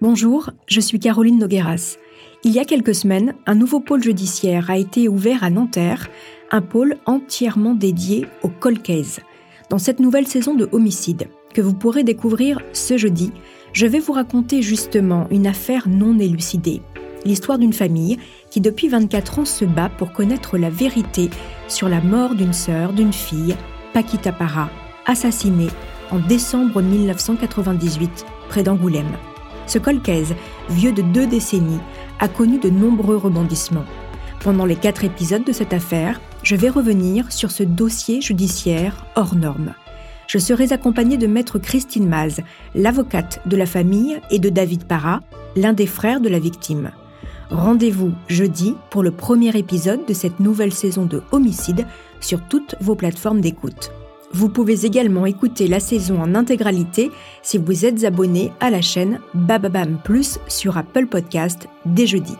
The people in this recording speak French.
Bonjour, je suis Caroline Nogueras. Il y a quelques semaines, un nouveau pôle judiciaire a été ouvert à Nanterre, un pôle entièrement dédié au colcaise. Dans cette nouvelle saison de Homicide, que vous pourrez découvrir ce jeudi, je vais vous raconter justement une affaire non élucidée. L'histoire d'une famille qui depuis 24 ans se bat pour connaître la vérité sur la mort d'une sœur, d'une fille, Paquita Para, assassinée en décembre 1998 près d'Angoulême. Ce colcaise, vieux de deux décennies, a connu de nombreux rebondissements. Pendant les quatre épisodes de cette affaire, je vais revenir sur ce dossier judiciaire hors norme. Je serai accompagnée de maître Christine Maz, l'avocate de la famille, et de David Parra, l'un des frères de la victime. Rendez-vous jeudi pour le premier épisode de cette nouvelle saison de Homicide sur toutes vos plateformes d'écoute. Vous pouvez également écouter la saison en intégralité si vous êtes abonné à la chaîne Bababam Plus sur Apple Podcast dès jeudi.